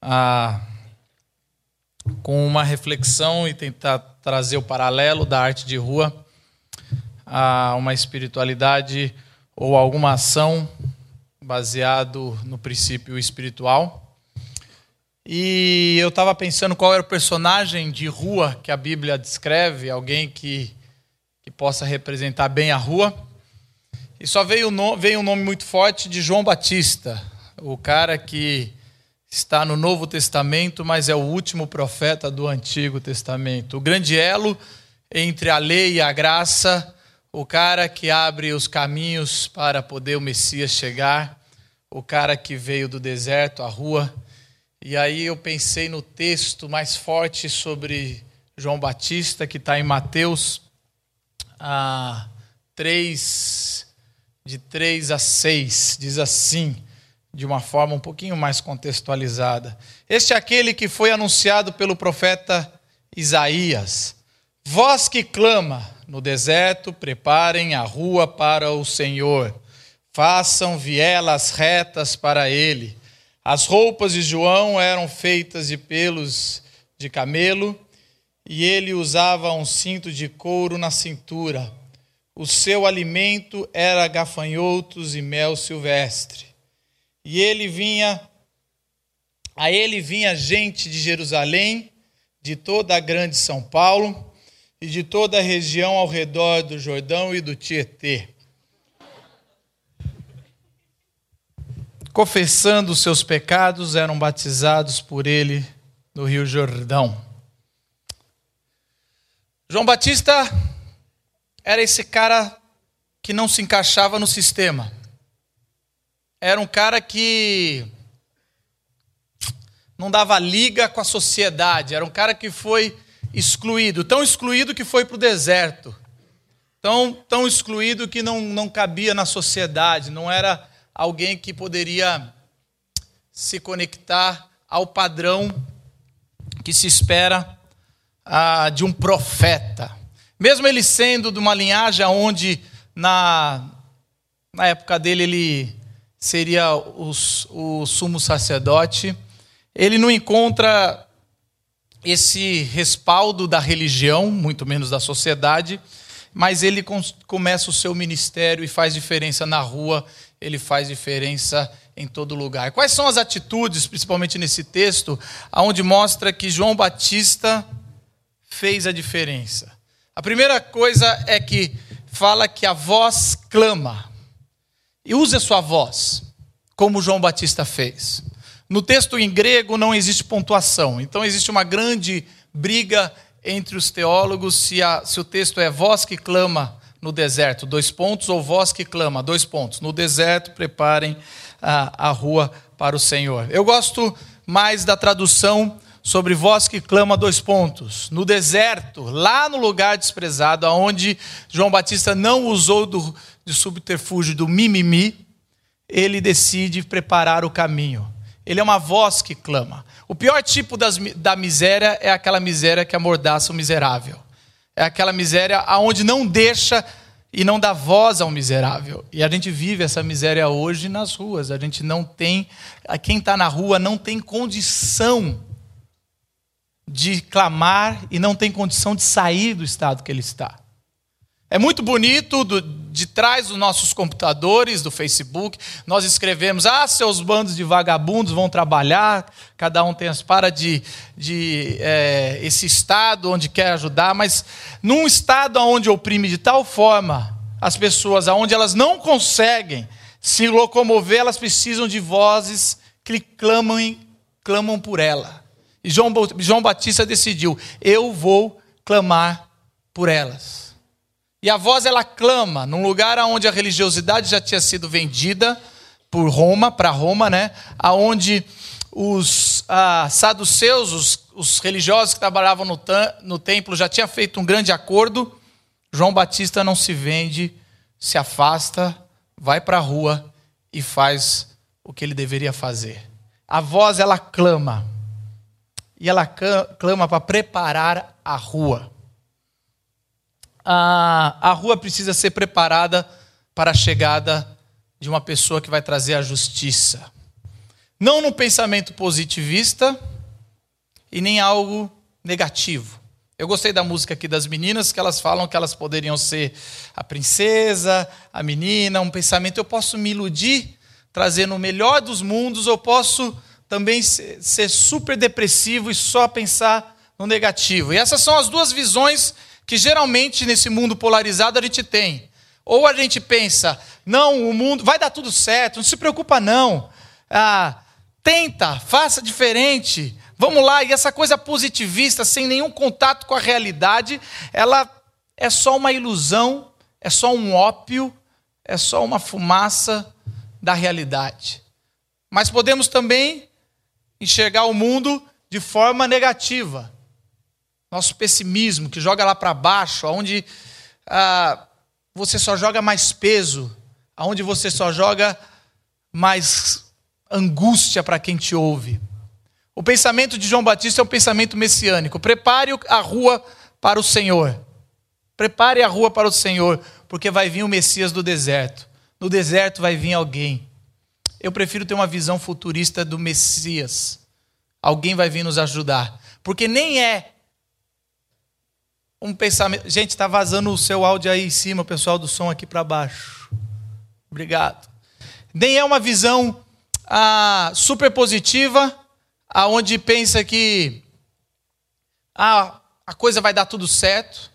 a, com uma reflexão e tentar trazer o paralelo da arte de rua a uma espiritualidade ou alguma ação baseado no princípio espiritual. E eu estava pensando qual era o personagem de rua que a Bíblia descreve, alguém que, que possa representar bem a rua. E só veio, veio um nome muito forte de João Batista, o cara que está no Novo Testamento, mas é o último profeta do Antigo Testamento. O grande elo entre a lei e a graça, o cara que abre os caminhos para poder o Messias chegar, o cara que veio do deserto, a rua. E aí eu pensei no texto mais forte sobre João Batista, que está em Mateus a 3, de 3 a 6, diz assim: de uma forma um pouquinho mais contextualizada. Este é aquele que foi anunciado pelo profeta Isaías. Voz que clama no deserto, preparem a rua para o Senhor. Façam vielas retas para ele. As roupas de João eram feitas de pelos de camelo e ele usava um cinto de couro na cintura. O seu alimento era gafanhotos e mel silvestre. E ele vinha, a ele vinha gente de Jerusalém, de toda a grande São Paulo e de toda a região ao redor do Jordão e do Tietê. Confessando os seus pecados, eram batizados por ele no Rio Jordão. João Batista era esse cara que não se encaixava no sistema era um cara que não dava liga com a sociedade, era um cara que foi excluído, tão excluído que foi para o deserto, tão, tão excluído que não, não cabia na sociedade, não era alguém que poderia se conectar ao padrão que se espera ah, de um profeta. Mesmo ele sendo de uma linhagem onde, na, na época dele, ele seria os, o sumo sacerdote, ele não encontra esse respaldo da religião, muito menos da sociedade, mas ele começa o seu ministério e faz diferença na rua, ele faz diferença em todo lugar. Quais são as atitudes, principalmente nesse texto, aonde mostra que João Batista fez a diferença? A primeira coisa é que fala que a voz clama. E use a sua voz, como João Batista fez. No texto em grego não existe pontuação, então existe uma grande briga entre os teólogos se, a, se o texto é voz que clama no deserto, dois pontos, ou voz que clama, dois pontos. No deserto, preparem a, a rua para o Senhor. Eu gosto mais da tradução sobre voz que clama, dois pontos. No deserto, lá no lugar desprezado, onde João Batista não usou do, de subterfúgio do mimimi, ele decide preparar o caminho. Ele é uma voz que clama. O pior tipo das, da miséria é aquela miséria que amordaça o miserável. É aquela miséria aonde não deixa e não dá voz ao miserável. E a gente vive essa miséria hoje nas ruas. A gente não tem, quem está na rua não tem condição de clamar e não tem condição de sair do estado que ele está. É muito bonito, do, de trás dos nossos computadores, do Facebook, nós escrevemos: ah, seus bandos de vagabundos vão trabalhar, cada um tem as para de, de é, esse estado onde quer ajudar, mas num estado onde oprime de tal forma as pessoas, onde elas não conseguem se locomover, elas precisam de vozes que clamam, clamam por ela. E João, João Batista decidiu: eu vou clamar por elas. E a voz ela clama num lugar onde a religiosidade já tinha sido vendida por Roma, para Roma, né? Aonde os ah, saduceus, os, os, religiosos que trabalhavam no, no templo, já tinham feito um grande acordo. João Batista não se vende, se afasta, vai para a rua e faz o que ele deveria fazer. A voz, ela clama. E ela clama para preparar a rua. A, a rua precisa ser preparada para a chegada de uma pessoa que vai trazer a justiça. Não no pensamento positivista e nem algo negativo. Eu gostei da música aqui das meninas, que elas falam que elas poderiam ser a princesa, a menina, um pensamento. Eu posso me iludir, trazendo o melhor dos mundos, ou posso também ser super depressivo e só pensar no negativo. E essas são as duas visões que geralmente nesse mundo polarizado a gente tem. Ou a gente pensa, não, o mundo vai dar tudo certo, não se preocupa não. Ah, tenta, faça diferente. Vamos lá, e essa coisa positivista, sem nenhum contato com a realidade, ela é só uma ilusão, é só um ópio, é só uma fumaça da realidade. Mas podemos também enxergar o mundo de forma negativa. Nosso pessimismo, que joga lá para baixo, onde ah, você só joga mais peso, aonde você só joga mais angústia para quem te ouve. O pensamento de João Batista é um pensamento messiânico. Prepare a rua para o Senhor. Prepare a rua para o Senhor, porque vai vir o Messias do deserto. No deserto vai vir alguém. Eu prefiro ter uma visão futurista do Messias. Alguém vai vir nos ajudar. Porque nem é um pensamento. Gente, está vazando o seu áudio aí em cima, pessoal do som aqui para baixo. Obrigado. Nem é uma visão ah, super positiva, aonde pensa que ah, a coisa vai dar tudo certo.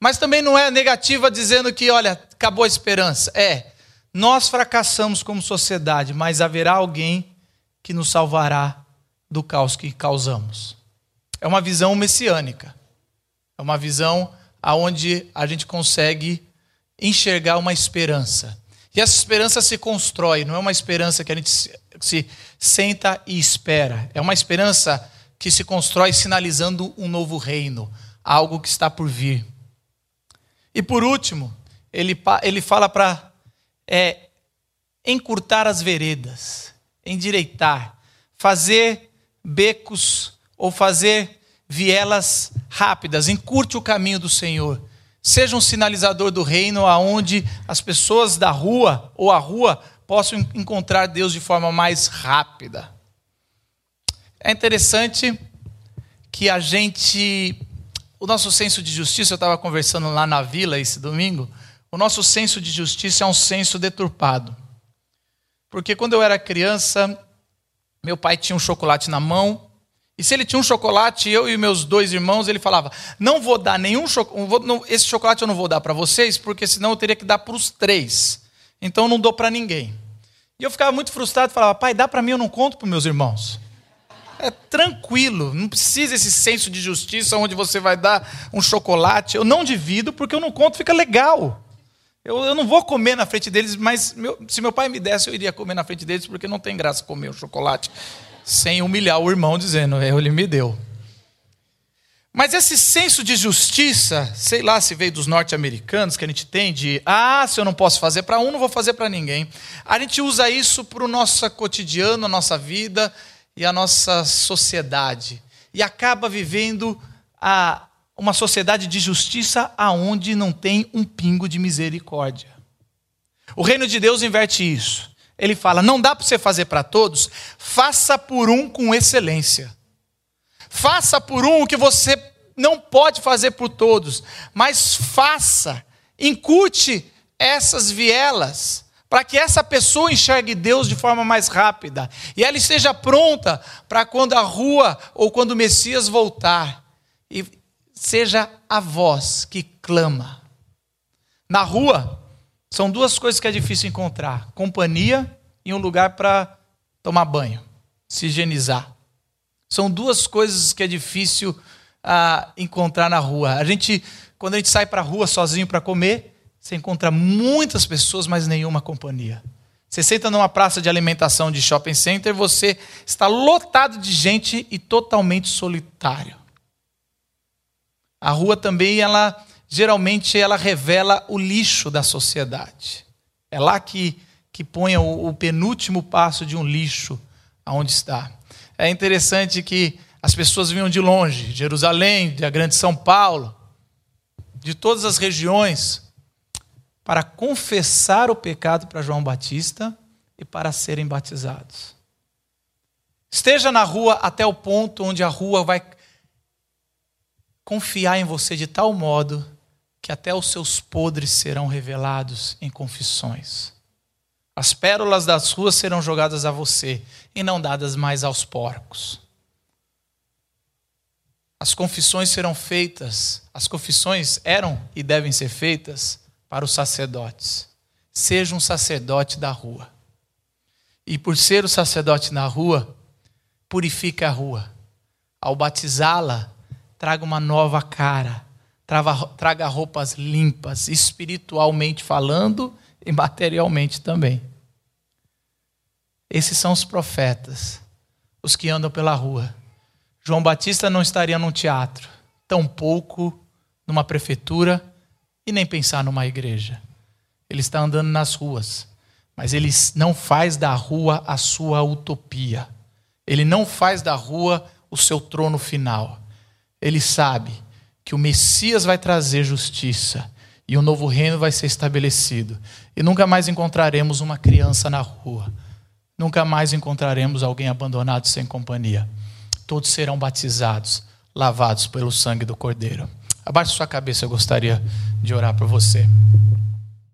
Mas também não é negativa dizendo que, olha, acabou a esperança. É, nós fracassamos como sociedade, mas haverá alguém que nos salvará do caos que causamos. É uma visão messiânica. É uma visão aonde a gente consegue enxergar uma esperança. E essa esperança se constrói, não é uma esperança que a gente se senta e espera. É uma esperança que se constrói sinalizando um novo reino, algo que está por vir. E por último, ele, ele fala para é, encurtar as veredas, endireitar, fazer becos ou fazer vielas rápidas, encurte o caminho do Senhor. Seja um sinalizador do reino aonde as pessoas da rua ou a rua possam encontrar Deus de forma mais rápida. É interessante que a gente o nosso senso de justiça, eu estava conversando lá na vila esse domingo, o nosso senso de justiça é um senso deturpado. Porque quando eu era criança, meu pai tinha um chocolate na mão, e se ele tinha um chocolate, eu e meus dois irmãos, ele falava: Não vou dar nenhum chocolate, esse chocolate eu não vou dar para vocês, porque senão eu teria que dar para os três. Então eu não dou para ninguém. E eu ficava muito frustrado e falava: Pai, dá para mim, eu não conto para meus irmãos. É tranquilo, não precisa esse senso de justiça onde você vai dar um chocolate. Eu não divido porque eu não conto, fica legal. Eu, eu não vou comer na frente deles, mas meu, se meu pai me desse, eu iria comer na frente deles porque não tem graça comer o chocolate sem humilhar o irmão, dizendo, é, ele me deu. Mas esse senso de justiça, sei lá se veio dos norte-americanos que a gente tem, de ah, se eu não posso fazer para um, não vou fazer para ninguém. A gente usa isso para o nosso cotidiano, a nossa vida e a nossa sociedade. E acaba vivendo a, uma sociedade de justiça aonde não tem um pingo de misericórdia. O reino de Deus inverte isso. Ele fala: não dá para você fazer para todos, faça por um com excelência. Faça por um o que você não pode fazer por todos, mas faça, incute essas vielas, para que essa pessoa enxergue Deus de forma mais rápida e ela esteja pronta para quando a rua ou quando o Messias voltar e seja a voz que clama. Na rua, são duas coisas que é difícil encontrar: companhia e um lugar para tomar banho, se higienizar. São duas coisas que é difícil ah, encontrar na rua. A gente, quando a gente sai para a rua sozinho para comer, você encontra muitas pessoas, mas nenhuma companhia. Você senta numa praça de alimentação de shopping center, você está lotado de gente e totalmente solitário. A rua também, ela geralmente ela revela o lixo da sociedade. É lá que, que põe o, o penúltimo passo de um lixo aonde está. É interessante que as pessoas vinham de longe, de Jerusalém, da grande São Paulo, de todas as regiões, para confessar o pecado para João Batista e para serem batizados. Esteja na rua até o ponto onde a rua vai confiar em você de tal modo que até os seus podres serão revelados em confissões. As pérolas das ruas serão jogadas a você e não dadas mais aos porcos. As confissões serão feitas, as confissões eram e devem ser feitas para os sacerdotes. Seja um sacerdote da rua. E por ser o sacerdote na rua, purifica a rua. Ao batizá-la, traga uma nova cara, traga roupas limpas, espiritualmente falando e materialmente também. Esses são os profetas, os que andam pela rua. João Batista não estaria num teatro, tampouco numa prefeitura e nem pensar numa igreja. Ele está andando nas ruas, mas ele não faz da rua a sua utopia. Ele não faz da rua o seu trono final. Ele sabe que o Messias vai trazer justiça e um novo reino vai ser estabelecido. E nunca mais encontraremos uma criança na rua. Nunca mais encontraremos alguém abandonado sem companhia. Todos serão batizados, lavados pelo sangue do Cordeiro. Abaixe sua cabeça, eu gostaria de orar por você.